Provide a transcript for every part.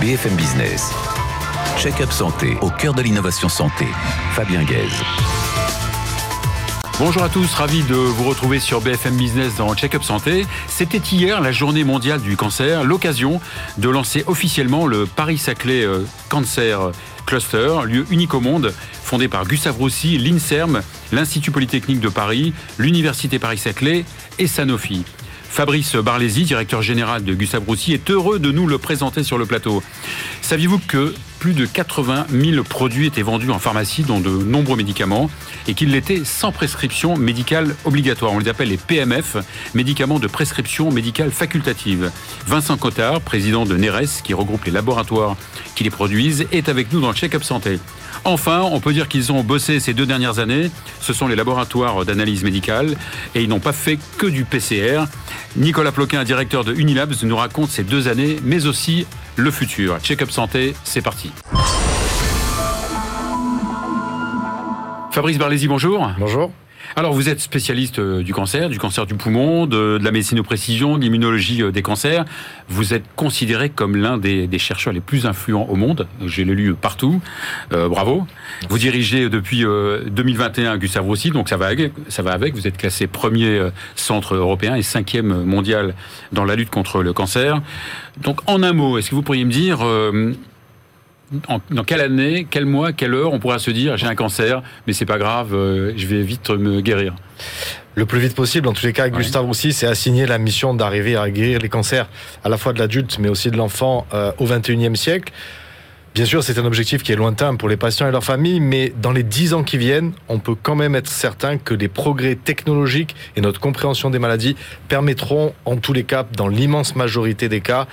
BFM Business. Check-up santé au cœur de l'innovation santé. Fabien Guèze. Bonjour à tous, ravi de vous retrouver sur BFM Business dans Check-up Santé. C'était hier la journée mondiale du cancer, l'occasion de lancer officiellement le Paris-Saclay euh, Cancer Cluster, lieu unique au monde, fondé par Gustave Roussy, l'INSERM, l'Institut Polytechnique de Paris, l'Université Paris-Saclay et Sanofi. Fabrice Barlési, directeur général de Gustave Roussy, est heureux de nous le présenter sur le plateau. Saviez-vous que plus de 80 000 produits étaient vendus en pharmacie, dont de nombreux médicaments, et qu'ils l'étaient sans prescription médicale obligatoire? On les appelle les PMF, médicaments de prescription médicale facultative. Vincent Cotard, président de NERES, qui regroupe les laboratoires qui les produisent, est avec nous dans le Check-up Santé. Enfin, on peut dire qu'ils ont bossé ces deux dernières années. Ce sont les laboratoires d'analyse médicale et ils n'ont pas fait que du PCR. Nicolas Ploquin, directeur de Unilabs, nous raconte ces deux années, mais aussi le futur. Check-up santé, c'est parti. Fabrice Barlési, bonjour. Bonjour. Alors, vous êtes spécialiste euh, du cancer, du cancer du poumon, de, la médecine de précision, de l'immunologie euh, des cancers. Vous êtes considéré comme l'un des, chercheurs les plus influents au monde. J'ai lu partout. Euh, bravo. Vous dirigez depuis 2021 Gustave Roussy, donc ça va, avec, ça va avec. Vous êtes classé premier centre européen et cinquième mondial dans la lutte contre le cancer. Donc, en un mot, est-ce que vous pourriez me dire dans quelle année, quel mois, quelle heure on pourra se dire j'ai un cancer, mais c'est pas grave, euh, je vais vite me guérir le plus vite possible. En tous les cas, Gustave aussi s'est assigné la mission d'arriver à guérir les cancers à la fois de l'adulte, mais aussi de l'enfant euh, au 21e siècle. Bien sûr, c'est un objectif qui est lointain pour les patients et leurs familles, mais dans les dix ans qui viennent, on peut quand même être certain que les progrès technologiques et notre compréhension des maladies permettront, en tous les cas, dans l'immense majorité des cas,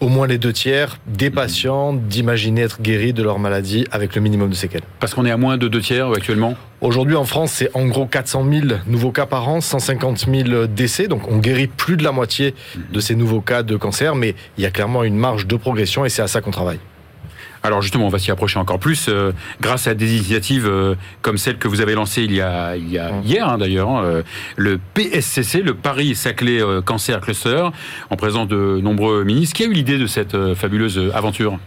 au moins les deux tiers des patients d'imaginer être guéris de leur maladie avec le minimum de séquelles. Parce qu'on est à moins de deux tiers actuellement? Aujourd'hui en France, c'est en gros 400 000 nouveaux cas par an, 150 000 décès. Donc on guérit plus de la moitié de ces nouveaux cas de cancer, mais il y a clairement une marge de progression et c'est à ça qu'on travaille. Alors justement, on va s'y approcher encore plus euh, grâce à des initiatives euh, comme celle que vous avez lancée il y a, il y a hier hein, d'ailleurs, hein, euh, le PSCC, le Paris Saclay Cancer Cluster, en présence de nombreux ministres. Qui a eu l'idée de cette fabuleuse aventure?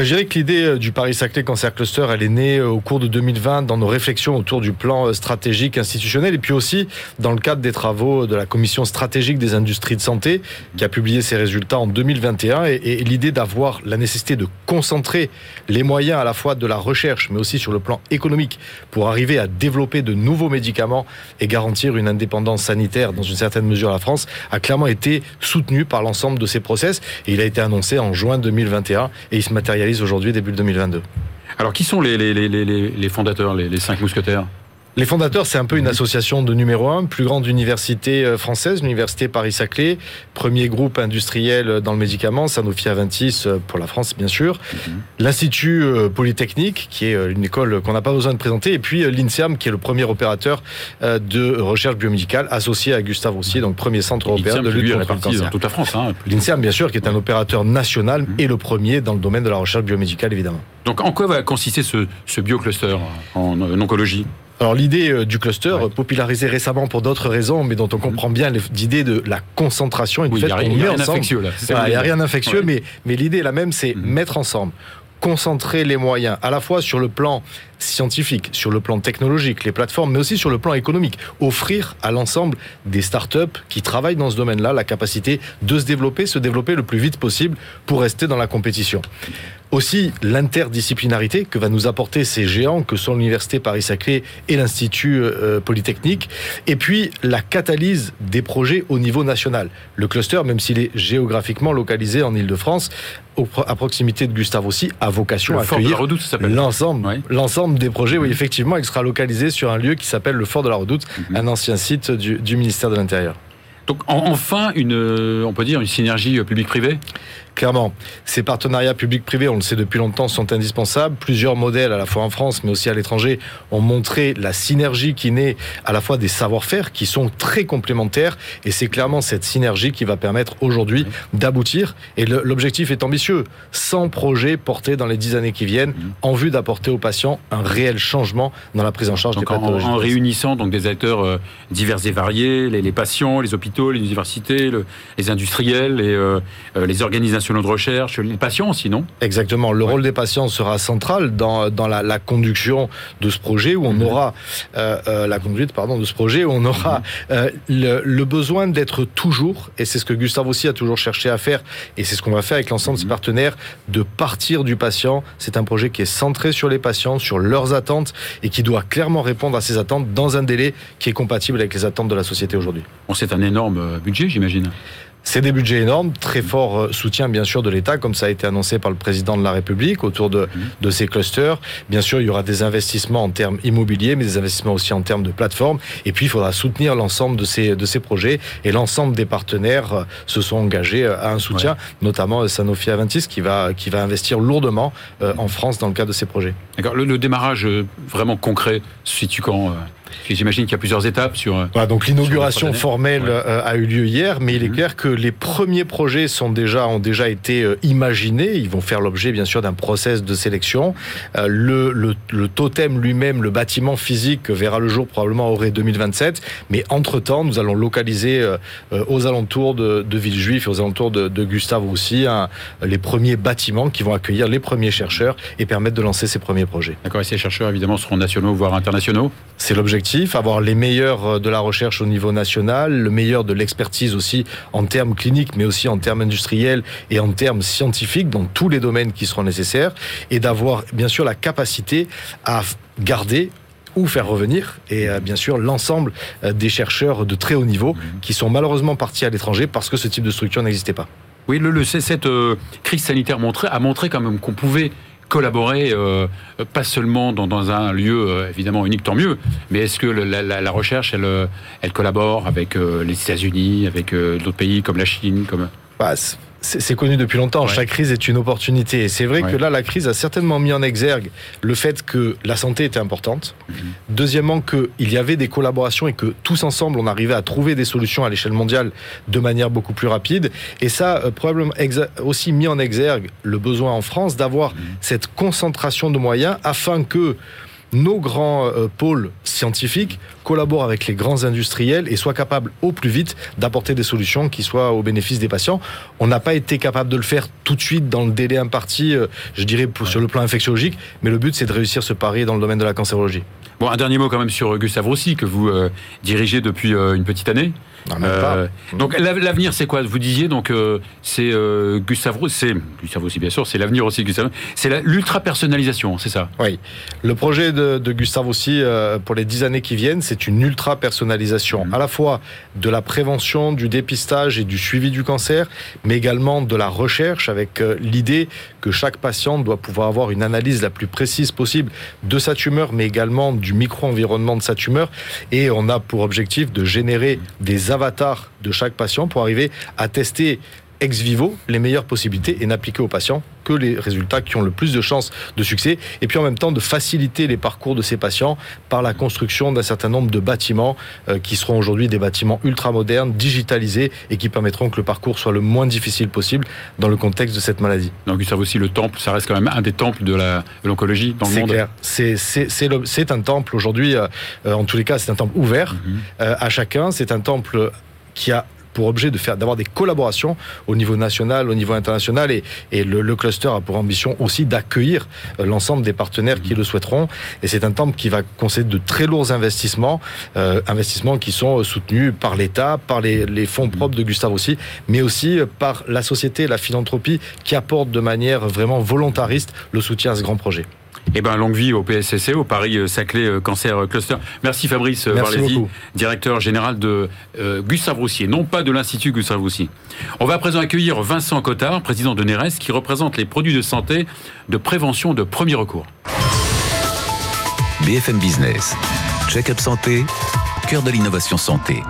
Je dirais que l'idée euh, du Paris-Saclay Cancer Cluster, elle est née euh, au cours de 2020 dans nos réflexions autour du plan euh, stratégique institutionnel et puis aussi dans le cadre des travaux de la Commission stratégique des industries de santé qui a publié ses résultats en 2021 et, l'idée d'avoir la nécessité de concentrer les moyens à la fois de la recherche mais aussi sur le plan économique pour arriver à développer de nouveaux médicaments et garantir une indépendance sanitaire dans une certaine mesure. À la France a clairement été soutenue par l'ensemble de ces process et il a été annoncé en juin 2021 et il se matérialise aujourd'hui, début 2022. Alors, qui sont les fondateurs, les, cinq mousquetaires? Les fondateurs, c'est un peu une association de numéro un, plus grande université euh, française, l'université Paris-Saclay, premier groupe industriel dans le médicament, Sanofi Aventis euh, pour la France bien sûr, mhm. l'Institut euh, Polytechnique, qui est une école qu'on n'a pas besoin de présenter, et puis l'INSERM, qui est le premier opérateur de recherche biomédicale associé à Gustave Roussy, donc premier centre européen de lutte contre le cancer. Dans toute la France. Hein, L'INSERM, bien sûr, qui est un opérateur national mhm. et le premier dans le domaine de la recherche biomédicale, évidemment. Donc en quoi va consister ce, ce biocluster en oncologie? Alors l'idée euh, du cluster, popularisée récemment pour d'autres raisons, mais dont on comprend bien l'idée de la concentration et du fait qu'on met ensemble. Il n'y a rien d'infectieux, mais, mais l'idée la même, c'est mhm. mettre ensemble concentrer les moyens à la fois sur le plan scientifique, sur le plan technologique, les plateformes, mais aussi sur le plan économique. Offrir à l'ensemble des startups qui travaillent dans ce domaine-là la capacité de se développer, se développer le plus vite possible pour rester dans la compétition. Aussi, l'interdisciplinarité que va nous apporter ces géants que sont l'Université Paris-Saclay et l'Institut euh, Polytechnique. Et puis, la catalyse des projets au niveau national. Le cluster, même s'il est géographiquement localisé en Ile-de-France, à proximité de Gustave aussi, a vocation à accueillir l'ensemble, l'ensemble des projets, oui, effectivement, il sera localisé sur un lieu qui s'appelle le Fort de la Redoute, mhm. un ancien site du ministère de l'Intérieur. Donc enfin, une, euh, on peut dire une synergie euh, publique-privée Clairement, ces partenariats publics-privés, on le sait depuis longtemps, sont indispensables. Plusieurs modèles, à la fois en France, mais aussi à l'étranger, ont montré la synergie qui naît à la fois des savoir-faire qui sont très complémentaires. Et c'est clairement cette synergie qui va permettre aujourd'hui d'aboutir. Et l'objectif est ambitieux. 100 projets portés dans les 10 années qui viennent mhm. en vue d'apporter aux patients un réel changement dans la prise en charge des pathologies. En, réunissant donc des acteurs euh, divers et variés, les, patients, les hôpitaux, les universités, les industriels, les organisations organismes nationaux de recherche, les patients aussi, non Exactement. Le rôle des patients sera central dans, dans la, la conduction de ce projet où on mhm. aura euh, euh, la conduite, pardon, de ce projet où on aura mhm. euh, le, le, besoin d'être toujours, et c'est ce que Gustave aussi a toujours cherché à faire, et c'est ce qu'on va faire avec l'ensemble de ses mhm. partenaires, de partir du patient. C'est un projet qui est centré sur les patients, sur leurs attentes, et qui doit clairement répondre à ces attentes dans un délai qui est compatible avec les attentes de la société aujourd'hui. Bon, c'est un énorme budget, j'imagine. C'est des budgets énormes, très fort euh, soutien bien sûr de l'État, comme ça a été annoncé par le président de la République autour de, de ces clusters. Bien sûr, il y aura des investissements en termes immobiliers, mais des investissements aussi en termes de plateformes. Et puis, il faudra soutenir l'ensemble de ces, de ces projets. Et l'ensemble des partenaires euh, se sont engagés euh, à un soutien, notamment Sanofi Aventis, qui va, qui va investir lourdement en France dans le cadre de ces projets. D'accord. Le, le, démarrage vraiment concret se situe quand J'imagine qu'il y a plusieurs étapes sur. Euh, voilà, donc l'inauguration formelle euh, a eu lieu hier, mais il est mhm. clair que les premiers projets sont déjà ont déjà été euh, imaginés. Ils vont faire l'objet bien sûr d'un process de sélection. Le, le, le totem lui-même, le bâtiment physique verra le jour probablement aurait 2027, mais entre temps nous allons localiser aux alentours de, de Villejuif et aux alentours de, de Gustave aussi hein, les premiers bâtiments qui vont accueillir les premiers chercheurs et permettre de lancer ces premiers projets. D'accord. Et ces chercheurs évidemment seront nationaux voire internationaux? C'est l'objectif avoir les meilleurs euh, de la recherche au niveau national, le meilleur de l'expertise aussi en termes cliniques, mais aussi en termes industriels et en termes scientifiques dans tous les domaines qui seront nécessaires, et d'avoir bien sûr la capacité à garder ou faire revenir, et euh, bien sûr l'ensemble euh, des chercheurs de très haut niveau qui sont malheureusement partis à l'étranger parce que ce type de structure n'existait pas. Oui, le, le cette crise sanitaire montré, a montré quand même qu'on pouvait collaborer, euh, pas seulement dans, dans un lieu euh, évidemment unique, tant mieux, mais est-ce que la, recherche, elle, euh, elle collabore avec les États-Unis, avec d'autres pays comme la Chine comme... Bah, c'est connu depuis longtemps. Chaque crise est une opportunité. Et c'est vrai que là, la crise a certainement mis en exergue le fait que la santé était importante. Mhm. Deuxièmement, qu'il y avait des collaborations et que tous ensemble, on arrivait à trouver des solutions à l'échelle mondiale de manière beaucoup plus rapide. Et ça, euh, probablement aussi mis en exergue le besoin en France d'avoir mhm. cette concentration de moyens afin que nos grands euh, pôles scientifiques collaborent avec les grands industriels et soient capables au plus vite d'apporter des solutions qui soient au bénéfice des patients. On n'a pas été capable de le faire tout de suite dans le délai imparti, euh, je dirais, sur le plan infectiologique, mais le but c'est de réussir ce pari dans le domaine de la cancérologie. Un dernier mot quand même sur Gustave Roussy, que vous euh, dirigez depuis euh, une petite année. Non, euh, donc l'avenir c'est quoi Vous disiez donc euh, c'est euh, Gustave c'est Gustave aussi bien sûr, c'est l'avenir aussi Gustave. C'est l'ultra personnalisation, c'est ça Oui. Le projet de, de Gustave aussi pour les dix années qui viennent, c'est une ultra personnalisation mmh. à la fois de la prévention, du dépistage et du suivi du cancer, mais également de la recherche avec l'idée que chaque patient doit pouvoir avoir une analyse la plus précise possible de sa tumeur, mais également du micro-environnement de sa tumeur. Et on a pour objectif de générer des avatars de chaque patient pour arriver à tester ex vivo les meilleures possibilités et n'appliquer aux patients que les résultats qui ont le plus de chances de succès et puis en même temps de faciliter les parcours de ces patients par la construction d'un certain nombre de bâtiments euh, qui seront aujourd'hui des bâtiments ultra modernes, digitalisés et qui permettront que le parcours soit le moins difficile possible dans le contexte de cette maladie. Donc ça aussi le temple, ça reste quand même un des temples de l'oncologie dans le monde. C'est clair, c'est un temple aujourd'hui, euh, en tous les cas c'est un temple ouvert mm -hmm. euh, à chacun, c'est un temple qui a pour objet de faire d'avoir des collaborations au niveau national, au niveau international et, le, cluster a pour ambition aussi d'accueillir euh, l'ensemble des partenaires qui le souhaiteront et c'est un temple qui va concéder de très lourds investissements, euh, investissements qui sont soutenus par l'État, par les, les, fonds propres de Gustave aussi, mais aussi par la société, la philanthropie qui apporte de manière vraiment volontariste le soutien à ce grand projet. Eh ben, longue vie au PSCC, au Paris-Saclay euh, Cancer Cluster. Merci Fabrice Varlesi, directeur général de euh, Gustave Roussier, non pas de l'Institut Gustave Roussier. On va à présent accueillir Vincent Cotard, président de NERES, qui représente les produits de santé de prévention de premier recours. BFM Business, check-up santé, cœur de l'innovation santé.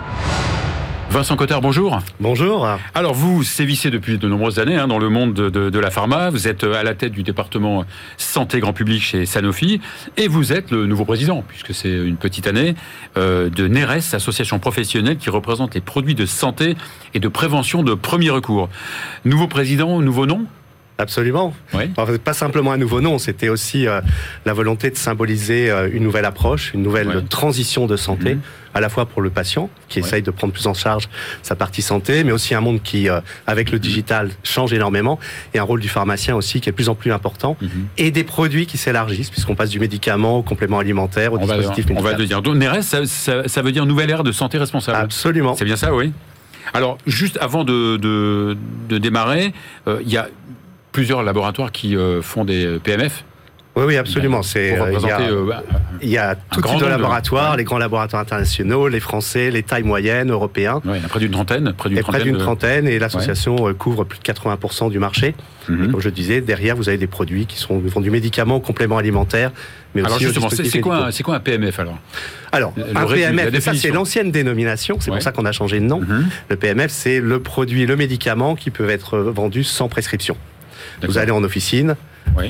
Vincent Cotard, bonjour. Bonjour. Alors vous sévissez depuis de nombreuses années hein, dans le monde de, de, de, la pharma. Vous êtes à la tête du département santé grand public chez Sanofi et vous êtes le nouveau président, puisque c'est une petite année, euh, de NERES, association professionnelle qui représente les produits de santé et de prévention de premier recours. Nouveau président, nouveau nom? Absolument. pas simplement un nouveau nom, c'était aussi euh, la volonté de symboliser euh, une nouvelle approche, une nouvelle transition de santé, mhm. à la fois pour le patient qui essaye de prendre plus en charge sa partie santé, mais aussi un monde qui, euh, avec le mhm. digital, change énormément, et un rôle du pharmacien aussi qui est de plus en plus important, mhm. et des produits qui s'élargissent, puisqu'on passe du médicament au complément alimentaire, au dispositif médical. On va le dire. Donc, NERES, ça, ça, veut dire nouvelle ère de santé responsable. Absolument. C'est bien ça, oui. Alors, juste avant de, de, démarrer, il y a plusieurs laboratoires qui euh, font des PMF. Oui, oui, absolument. C'est, euh, il, y a, euh, il y a tout type de laboratoires, les grands laboratoires internationaux, les français, les tailles moyennes, européens. Oui, près d'une trentaine. Près d'une trentaine, près d'une trentaine, et l'association couvre plus de 80% du marché. Mhm. comme je disais, derrière, vous avez des produits qui sont du médicament, complément alimentaire, mais alors justement, c'est quoi, quoi, un PMF alors? Alors, un PMF, ça c'est l'ancienne dénomination, c'est pour ça qu'on a changé de nom. Mhm. Le PMF, c'est le produit, le médicament qui peut être vendu sans prescription. Vous allez en officine,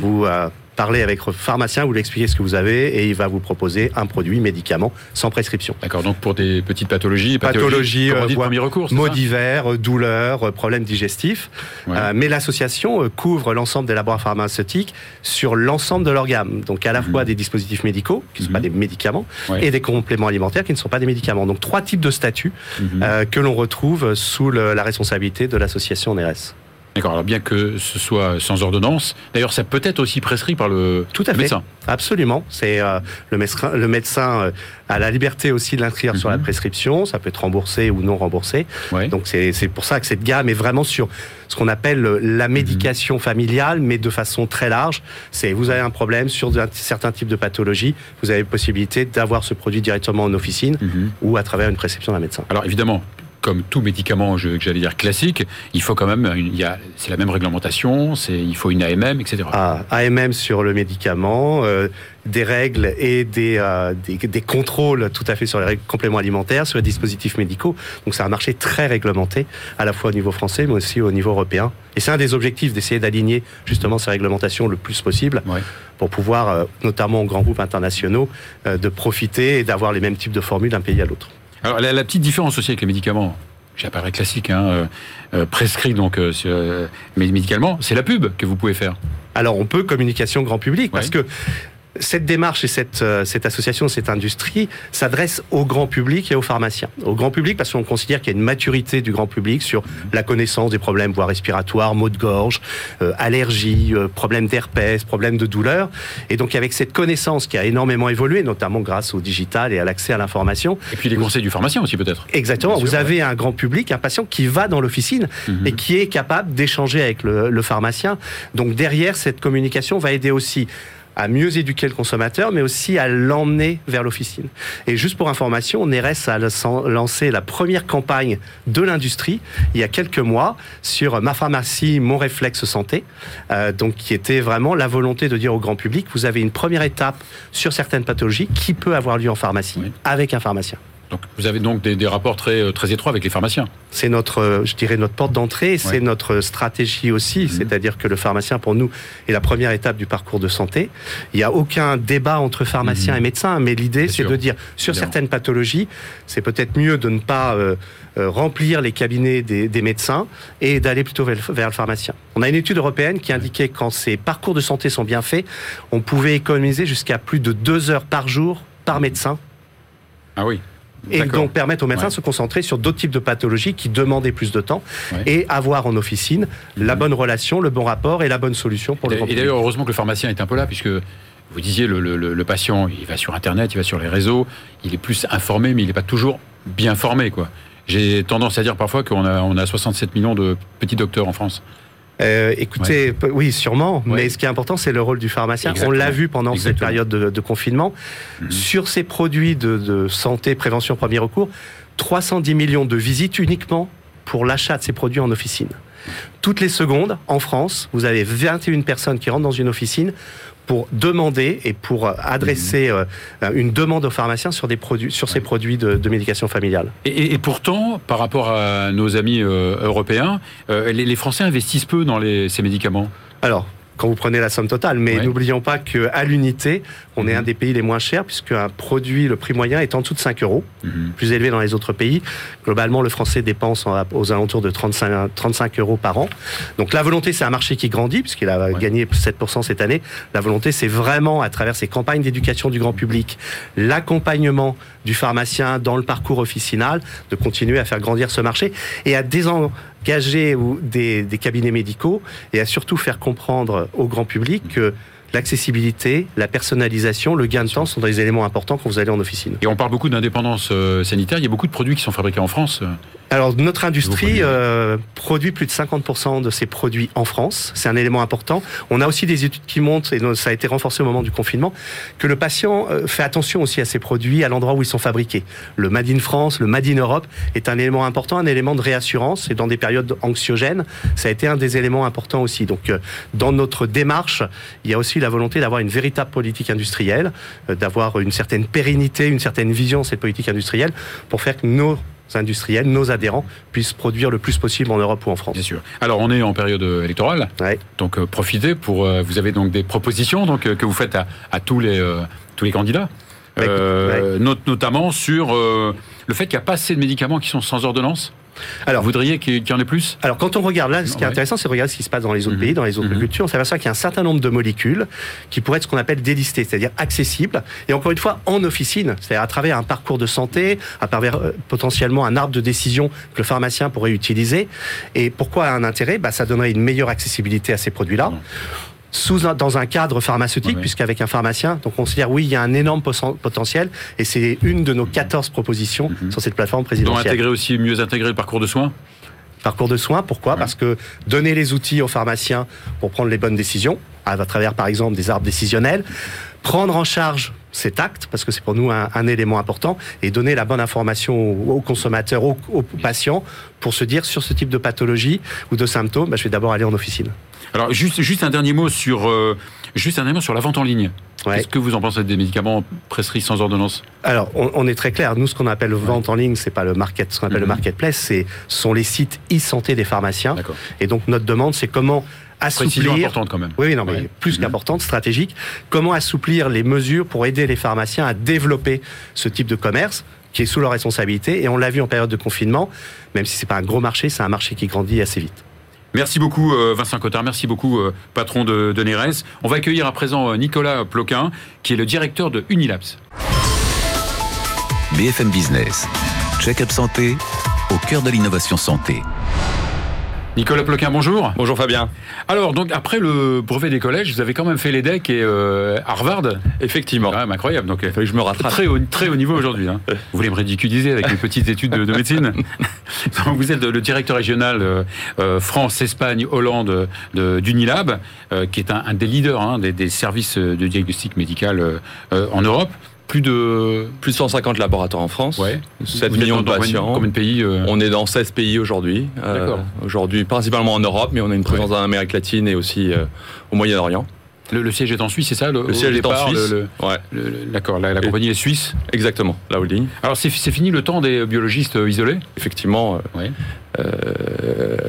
vous euh, parlez avec le pharmacien, vous lui expliquez ce que vous avez et il va vous proposer un produit, médicament, sans prescription. D'accord, donc pour des petites pathologies, pathologies, pathologies euh, premier recours, maux divers, douleurs, problèmes digestifs. Euh, mais l'association couvre l'ensemble des laboratoires pharmaceutiques sur l'ensemble de leur gamme. Donc à la mhm. fois des dispositifs médicaux, qui ne sont pas mhm. des médicaments, et des compléments alimentaires qui ne sont pas des médicaments. Donc trois types de statuts mhm. que l'on retrouve sous la responsabilité de l'association NRS. D'accord, alors bien que ce soit sans ordonnance, d'ailleurs ça peut être aussi prescrit par le, Tout à fait. médecin. Absolument, c'est euh, le, médecin, le médecin euh, a la liberté aussi de l'inscrire sur la mhm. prescription, ça peut être remboursé ou non remboursé. Donc c'est pour ça que cette gamme est vraiment sur ce qu'on appelle la mhm. médication familiale, mais de façon très large. C'est vous avez un problème sur un, certains types de pathologies, vous avez la possibilité d'avoir ce produit directement en officine mhm. ou à travers une prescription d'un médecin. Alors évidemment, comme tout médicament, j'allais dire classique, il faut quand même, il c'est la même réglementation, c'est, il faut une AMM, etc. Ah, AMM sur le médicament, euh, des règles et euh, des, des, contrôles tout à fait sur les règles compléments alimentaires, sur les dispositifs médicaux. Donc c'est un marché très réglementé, à la fois au niveau français, mais aussi au niveau européen. Et c'est un des objectifs d'essayer d'aligner justement ces réglementations le plus possible pour pouvoir, euh, notamment aux grands groupes internationaux, de profiter et d'avoir les mêmes types de formules d'un pays à l'autre. Alors la, petite différence aussi avec les médicaments, j'appellerais classique, hein, euh, euh, prescrit donc euh, médicalement, c'est la pub que vous pouvez faire. Alors on peut communication grand public parce que cette démarche et cette, euh, cette association, cette industrie s'adresse au grand public et aux pharmaciens. Au grand public parce qu'on considère qu'il y a une maturité du grand public sur la connaissance des problèmes voire respiratoires, maux de gorge, euh, allergies, euh, problèmes d'herpès, problèmes de douleur. Et donc avec cette connaissance qui a énormément évolué, notamment grâce au digital et à l'accès à l'information. Et puis les conseils du pharmacien aussi peut-être. Exactement. vous avez un grand public, un patient qui va dans l'officine mhm. et qui est capable d'échanger avec le, le pharmacien. Donc derrière, cette communication va aider aussi à mieux éduquer le consommateur, mais aussi à l'emmener vers l'officine. Et juste pour information, Neres a lancé la première campagne de l'industrie il y a quelques mois sur ma pharmacie, mon réflexe santé, euh, donc qui était vraiment la volonté de dire au grand public, vous avez une première étape sur certaines pathologies qui peut avoir lieu en pharmacie avec un pharmacien. Donc vous avez donc des, rapports très, euh, très étroits avec les pharmaciens. C'est notre, euh, je dirais, notre porte d'entrée, c'est notre stratégie aussi, mhm. c'est-à-dire que le pharmacien, pour nous, est la première étape du parcours de santé. Il n'y a aucun débat entre pharmaciens mhm. et médecins, mais l'idée, c'est de dire, sur certaines pathologies, c'est peut-être mieux de ne pas euh, remplir les cabinets des, médecins et d'aller plutôt vers, vers, le pharmacien. On a une étude européenne qui indiquait que quand ces parcours de santé sont bien faits, on pouvait économiser jusqu'à plus de deux heures par jour par médecin. Ah oui et donc permettre aux médecins de se concentrer sur d'autres types de pathologies qui demandaient plus de temps et avoir en officine la bonne relation, le bon rapport et la bonne solution pour et, le Et d'ailleurs, heureusement que le pharmacien est un peu là, puisque vous disiez, le, le, patient, il va sur Internet, il va sur les réseaux, il est plus informé, mais il n'est pas toujours bien formé. quoi. J'ai tendance à dire parfois qu'on a, on a 67 millions de petits docteurs en France. Euh, écoutez, oui, sûrement. Mais ce qui est important, c'est le rôle du pharmacien. On l'a vu pendant cette période de, confinement. Mhm. Sur ces produits de, santé, prévention, premier recours, 310 millions de visites uniquement pour l'achat de ces produits en officine. Toutes les secondes, en France, vous avez 21 personnes qui rentrent dans une officine pour demander et pour adresser mhm. euh, une demande aux pharmaciens sur, des produits, sur ces produits de, médication familiale. Et, pourtant, par rapport à nos amis euh, européens, euh, les, Français investissent peu dans ces médicaments? Alors, quand vous prenez la somme totale. Mais Ouais. n'oublions pas qu'à l'unité, on est Mhm. un des pays les moins chers, puisque un produit, le prix moyen est en dessous de 5 euros, Mhm. plus élevé dans les autres pays. Globalement, le français dépense en- aux alentours de 35, 35 euros par an. Donc la volonté, c'est un marché qui grandit, puisqu'il a Ouais. gagné 7% cette année. La volonté, c'est vraiment, à travers ces campagnes d'éducation du grand public, l'accompagnement du pharmacien dans le parcours officinal, de continuer à faire grandir ce marché et à désengager ou des, des cabinets médicaux et à surtout faire comprendre au grand public que l'accessibilité, la personnalisation, le gain de temps sont des éléments importants quand vous allez en officine. Et on parle beaucoup d'indépendance euh, sanitaire. Il y a beaucoup de produits qui sont fabriqués en France. Alors notre industrie euh, produit plus de 50% de ses produits en France. C'est un élément important. On a aussi des études qui montrent, et ça a été renforcé au moment du confinement, que le patient euh, fait attention aussi à ses produits, à l'endroit où ils sont fabriqués. Le Made in France, le Made in Europe est un élément important, un élément de réassurance. Et dans des périodes anxiogènes, ça a été un des éléments importants aussi. Donc dans notre démarche, il y a aussi la volonté d'avoir une véritable politique industrielle, euh, d'avoir une certaine pérennité, une certaine vision de cette politique industrielle pour faire que nos industriels, nos adhérents puissent produire le plus possible en Europe ou en France. Bien sûr. Alors, on est en période euh, électorale, Ouais. donc euh, profitez pour. euh, vous avez donc des propositions donc euh, que vous faites à, à tous les tous les candidats, Bah, not- notamment sur le fait qu'il n'y a pas assez de médicaments qui sont sans ordonnance. Alors, Vous voudriez qu'il y en ait plus? Alors, quand on regarde là, ce qui est Ouais. intéressant, c'est de regarder ce qui se passe dans les autres Mhm. pays, dans les autres Mhm. cultures. On s'aperçoit qu'il y a un certain nombre de molécules qui pourraient être ce qu'on appelle délistées, c'est-à-dire accessibles. Et encore une fois, en officine, c'est-à-dire à travers un parcours de santé, à travers euh, potentiellement un arbre de décision que le pharmacien pourrait utiliser. Et pourquoi un intérêt? Bah, Ça donnerait une meilleure accessibilité à ces produits-là. Sous un- dans un cadre pharmaceutique, Ouais. puisqu'avec un pharmacien, donc on considère oui, il y a un énorme poten- potentiel, et c'est une de nos 14 propositions Mhm. sur cette plateforme présidentielle intégrer aussi mieux intégrer le parcours de soins? parcours de soins. Pourquoi? Ouais. Parce que donner les outils aux pharmaciens pour prendre les bonnes décisions, à travers par exemple des arbres décisionnels, prendre en charge cet acte, parce que c'est pour nous un, un élément important, et donner la bonne information aux, aux consommateurs, aux, aux patients, pour se dire sur ce type de pathologie ou de symptômes, bah, je vais d'abord aller en officine. Alors, juste, juste un dernier mot sur, euh, juste un dernier mot sur la vente en ligne. Ouais. Qu'est-ce que vous en pensez des médicaments prescrits sans ordonnance? Alors, on, on est très clair. Nous, ce qu'on appelle vente en ligne, c'est pas le market, ce qu'on appelle le Mhm. marketplace, c'est ce sont les sites e-santé des pharmaciens. Et donc, notre demande, c'est comment assouplir importante quand même. Oui, non, mais Ouais. plus Mhm. qu'importante, stratégique. Comment assouplir les mesures pour aider les pharmaciens à développer ce type de commerce qui est sous leur responsabilité Et on l'a vu en période de confinement, même si c'est pas un gros marché, c'est un marché qui grandit assez vite. Merci beaucoup euh, Vincent Cotard, merci beaucoup euh, patron de, de Neres. On va accueillir à présent euh, Nicolas Ploquin, qui est le directeur de Unilabs. BFM Business. Check-up santé au cœur de l'innovation santé. Nicolas Ploquin, bonjour. Bonjour Fabien. Alors, donc après le brevet des collèges, vous avez quand même fait les decks et euh, Harvard. Effectivement. Quand même incroyable. Donc, Il fallait que je me rattrape. très haut, très haut niveau aujourd'hui. hein. Vous voulez me ridiculiser avec mes petites études de, de médecine Donc, Vous êtes le directeur régional euh, euh, France, Espagne, Hollande de- d'Unilab, euh, qui est un, un des leaders hein, des, des services de diagnostic médical euh, euh, en Europe. Plus de... Plus de 150 laboratoires en France, Ouais. 7 Vous êtes millions de patients. Combien de pays euh, On est dans 16 pays aujourd'hui. Euh, aujourd'hui, principalement en Europe, mais on a une présence en Amérique latine et aussi euh, au Moyen-Orient. le, le siège est en Suisse, c'est ça Le, siège est en Suisse. Ouais, D'accord, la, compagnie est suisse. exactement, la holding. Alors c'est fini le temps des biologistes isolés? Effectivement, Ouais.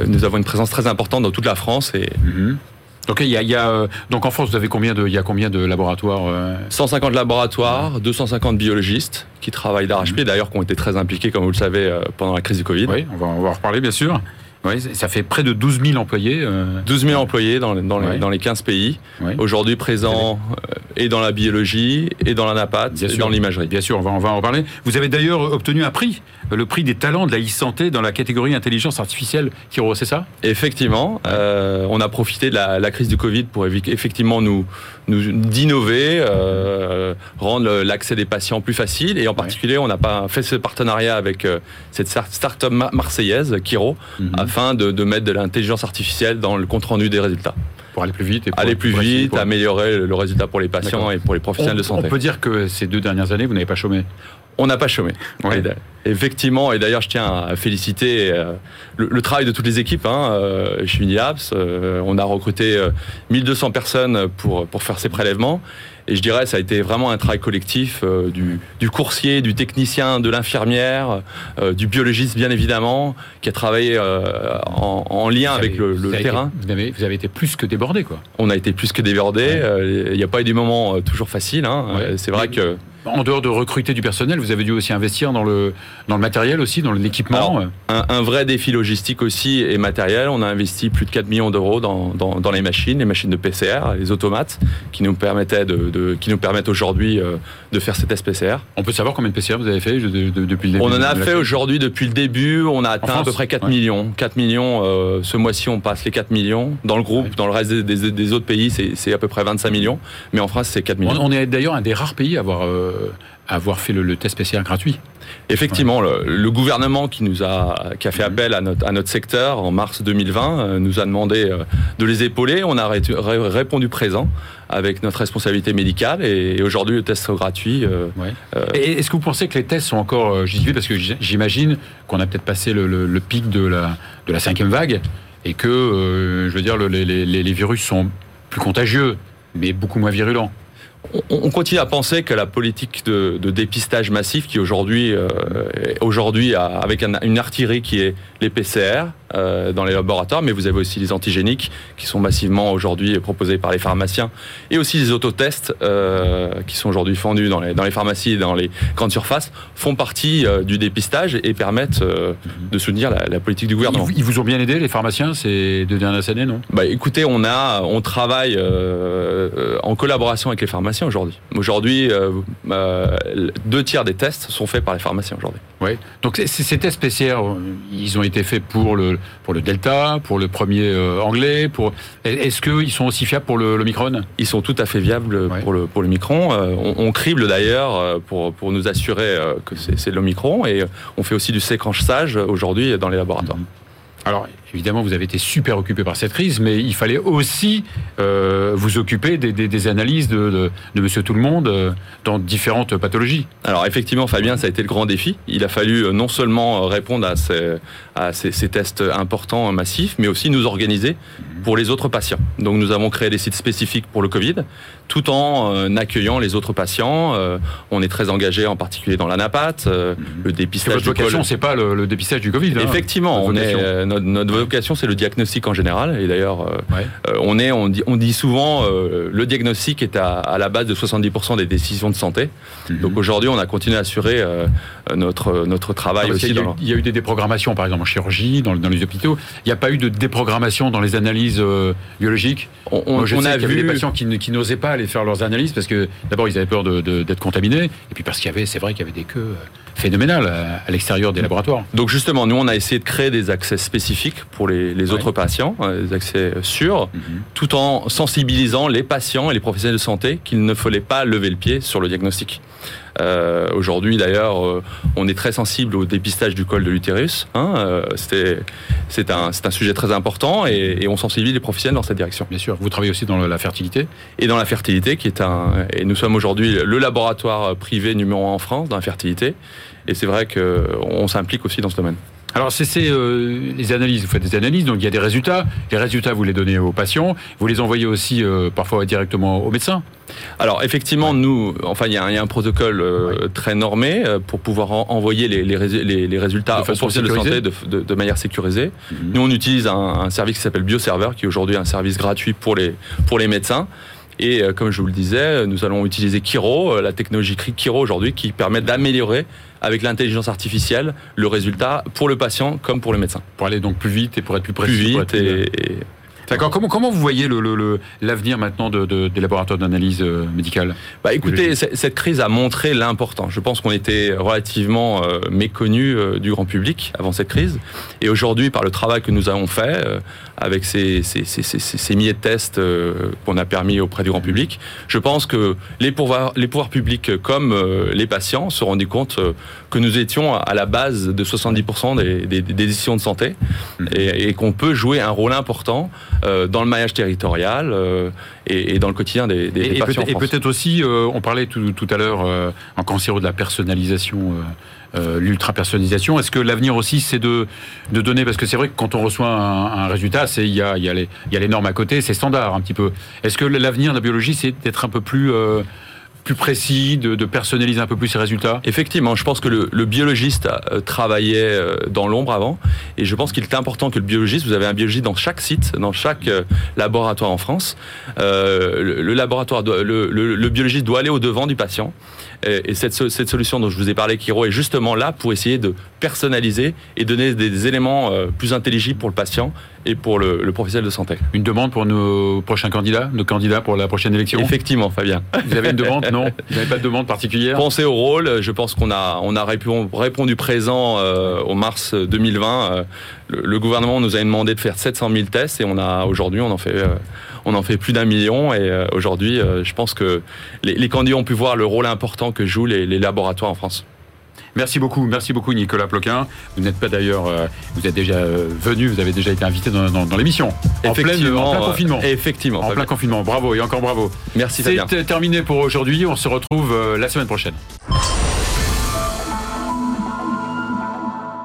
nous avons une présence très importante dans toute la France et Mhm. Donc il y a, il y a, euh, donc en France vous avez combien de il y a combien de laboratoires euh, 150 laboratoires, 250 biologistes qui travaillent d'arrache-pied, d'ailleurs qui ont été très impliqués, comme vous le savez, euh, pendant la crise du Covid. Oui, on va, on va en reparler bien sûr. Oui, ça fait près de 12 000 employés. euh, 12 000 employés dans, dans, les, dans les 15 pays. ouais. Aujourd'hui présents euh, et dans la biologie, et dans la napat, Bien et sûr. dans l'imagerie. Bien sûr, on va, on va en reparler. Vous avez d'ailleurs obtenu un prix, euh, le prix des talents de la e-santé dans la catégorie intelligence artificielle. Kiro, c'est ça? Effectivement, euh, on a profité de la, la crise du Covid pour effectivement nous d'innover, euh, rendre l'accès des patients plus facile. Et en particulier, on a pas fait ce partenariat avec euh, cette start- start-up ma- marseillaise, Kiro, Mhm. afin de, de mettre de l'intelligence artificielle dans le compte-rendu des résultats. Pour aller plus vite. Et pour, Aller plus pour vite, améliorer le, résultat pour les patients et pour les On, professionnels de on santé. peut dire que ces deux dernières années, vous n'avez pas chômé? On n'a pas chômé. Effectivement, et d'ailleurs, je tiens à féliciter euh, le, le travail de toutes les équipes hein, euh, chez Unilabs. Euh, on a recruté euh, 1200 personnes pour, pour faire ces prélèvements. Et je dirais, ça a été vraiment un travail collectif euh, du, du coursier, du technicien, de l'infirmière, euh, du biologiste, bien évidemment, qui a travaillé euh, en, en lien avec le, terrain. été- vous, avez, vous avez été plus que débordé, quoi. On a été plus que. Ouais. Euh, Il n'y a pas eu des moments toujours faciles. hein. Ouais. C'est vrai Mais- que En dehors de recruter du personnel, vous avez dû aussi investir dans le, dans le matériel aussi, dans l'équipement. Un, un vrai défi logistique aussi et matériel. On a investi plus de 4 millions d'euros dans, dans, dans les machines, les machines de PCR, les automates, qui nous permettaient de, de- qui nous permettent aujourd'hui euh, de faire ces tests PCR. On peut savoir combien de PCR vous avez fait de- de- depuis le début On en a fait aujourd'hui depuis le début. On a atteint à peu près 4 Ouais. millions. 4 millions. euh, ce mois-ci, on passe les 4 millions. Dans le groupe, Ouais. dans le reste des, des- des autres pays, c'est à peu près 25 millions. Mais en France, c'est 4 millions. On, on est d'ailleurs un des rares pays à avoir, euh, avoir fait le, le test PCR gratuit. Effectivement, le, le gouvernement qui nous a qui a fait Mhm. appel à notre, à notre secteur en mars 2020 euh, nous a demandé euh, de les épauler. On a ré- ré- répondu présent avec notre responsabilité médicale et, et aujourd'hui le test gratuit. euh, Ouais. Est-ce que vous pensez que les tests sont encore justifiés? Parce que j'imagine qu'on a peut-être passé le, le- le pic de la, de la cinquième vague et que, je veux dire, le- les, les- les- les virus sont plus contagieux, mais beaucoup moins virulents. On, on continue à penser que la politique de, dépistage massif qui aujourd'hui euh, aujourd'hui avec un- une artillerie qui est les PCR dans les laboratoires, mais vous avez aussi les antigéniques qui sont massivement aujourd'hui proposés par les pharmaciens et aussi les autotests euh, qui sont aujourd'hui fondus dans les, dans les pharmacies et dans les grandes surfaces font partie euh, du dépistage et permettent euh, de soutenir la, la politique du Ils, gouvernement. vous- ils vous ont bien aidé, les pharmaciens, ces deux dernières années, non? Bah, écoutez, on a, on travaille euh, euh, en collaboration avec les pharmaciens aujourd'hui. Aujourd'hui, euh, euh, deux tiers des tests sont faits par les pharmaciens aujourd'hui. Donc ces tests PCR, ils ont été faits pour le, pour le Delta, pour le premier euh, anglais. Pour... Est-ce qu'ils sont aussi fiables pour le, l'Omicron Ils sont tout à fait viables Ouais. pour le pour le micron. Euh, on, on crible d'ailleurs euh, pour pour nous assurer que c'est l'omicron et on fait aussi du séquençage aujourd'hui dans les laboratoires. Alors, évidemment, vous avez été super occupé par cette crise, mais il fallait aussi euh, vous occuper des, des- des analyses de, de, de Monsieur Tout le Monde euh, dans différentes pathologies. Alors effectivement, Fabien, ça a été le grand défi. Il a fallu euh, non seulement répondre à ces, à ces, ces tests importants, massifs, mais aussi nous organiser pour les autres patients. Donc nous avons créé des sites spécifiques pour le Covid, tout en euh, accueillant les autres patients. On est très engagé en particulier dans l'ANAPAT, euh, le dépistage votre vocation, c'est pas le, le dépistage du Covid. hein. Effectivement, on est, notre, notre vocation, c'est le diagnostic en général. Et d'ailleurs, euh, Ouais. euh, on est, on dit, on dit souvent, euh, le diagnostic est à, à la base de 70% des décisions de santé. Mhm. Donc aujourd'hui, on a continué à assurer notre notre travail Ah, parce aussi. qu'il y a eu- dans- il y, a eu des déprogrammations, par exemple en chirurgie, dans, dans les hôpitaux. Il n'y a pas eu de déprogrammation dans les analyses euh, biologiques. On, on- Moi, je on sais a qu'il y avait vu. des patients qui, n'osaient pas aller faire leurs analyses parce que d'abord ils avaient peur d'être contaminés, et puis parce qu'il y avait, c'est vrai qu'il y avait des queues euh, phénoménales à, à l'extérieur des laboratoires. Donc justement, nous, on a essayé de créer des accès spécifiques pour les, les Ouais. autres patients, euh, des accès sûrs, tout en sensibilisant les patients et les professionnels de santé qu'il ne fallait pas lever le pied sur le diagnostic. Euh, Aujourd'hui, d'ailleurs, euh, on est très sensible au dépistage du col de l'utérus. Hein, euh, c'était- c'est un, c'est un sujet très important et, et on sensibilise les professionnels dans cette direction. Bien sûr, vous travaillez aussi dans la fertilité. Et dans la fertilité, qui est un, et nous sommes aujourd'hui le laboratoire privé numéro un en France dans la fertilité. Et c'est vrai qu'on s'implique aussi dans ce domaine. Alors, c'est euh, les analyses, vous faites des analyses, donc il y a des résultats. Les résultats, vous les donnez aux patients. Vous les envoyez aussi euh, parfois directement aux médecins. Alors effectivement, nous, enfin, il y, a un- il y a un protocole euh, très normé euh, pour pouvoir en- envoyer les, les, rés- les- les résultats De aux professionnels de santé de, de- de manière sécurisée. Nous, on utilise un, un service qui s'appelle BioServer, qui est aujourd'hui un service gratuit pour les, pour les médecins. Et euh, comme je vous le disais, nous allons utiliser Kiro, euh, la technologie Kiro aujourd'hui, qui permet d'améliorer avec l'intelligence artificielle le résultat pour le patient comme pour le médecin. Pour aller donc plus vite et pour être plus Plus précis. pour vite plus- et, et- D'accord. Comment, comment vous voyez l'avenir le, le, l'avenir maintenant de, de- des laboratoires d'analyse euh, médicale? Bah écoutez, cette crise a montré l'important. Je pense qu'on était relativement euh, méconnus euh, du grand public avant cette crise. Et aujourd'hui, par le travail que nous avons fait, euh, avec ces, ces, ces, ces milliers de tests qu'on a permis auprès du grand public. Je pense que les pouvoirs, les pouvoirs publics comme les patients se sont rendus compte que nous étions à la base de 70% des, des, des, décisions de santé et, et qu'on peut jouer un rôle important dans le maillage territorial et, et, dans le quotidien des, des, et, patients. Et peut-être aussi, euh, on parlait tout, tout à l'heure euh, en cancéro de la personnalisation. Euh, l'ultra personnalisation. Est-ce que l'avenir aussi c'est de, de donner parce que c'est vrai que quand on reçoit un, un résultat, il y a y a y a les normes à côté, c'est standard un petit peu. Est-ce que l'avenir de la biologie c'est d'être un peu plus euh, plus précis, de, de, personnaliser un peu plus ses résultats? Effectivement, je pense que le, le biologiste a, travaillait dans l'ombre avant, et je pense qu'il est important que le biologiste, vous avez un biologiste dans chaque site, dans chaque laboratoire en France. Euh, le, le, laboratoire, le, le, biologiste doit aller au devant du patient. Et cette, cette, solution dont je vous ai parlé, Kiro, est justement là pour essayer de personnaliser et donner des, éléments plus intelligibles pour le patient et pour le, le, professionnel de santé. Une demande pour nos prochains candidats, nos candidats pour la prochaine élection? Effectivement, Fabien. Vous avez une demande? Non Vous n'avez pas de demande particulière? Pensez au rôle. Je pense qu'on a, on a répondu présent euh, au mars 2020. Euh, le, le, gouvernement nous a demandé de faire 700 000 tests et on a aujourd'hui, on en fait. Euh, on en fait plus d'un million et euh, aujourd'hui, euh, je pense que les, les, candidats ont pu voir le rôle important que jouent les, les laboratoires en France. Merci beaucoup, merci beaucoup Nicolas Ploquin. Vous n'êtes pas d'ailleurs, vous êtes déjà venu, vous avez déjà été invité dans, dans, dans l'émission. En, plein, en plein confinement. Effectivement. En plein confinement. Bravo et encore bravo. Merci. C'est terminé pour aujourd'hui. On se retrouve la semaine prochaine.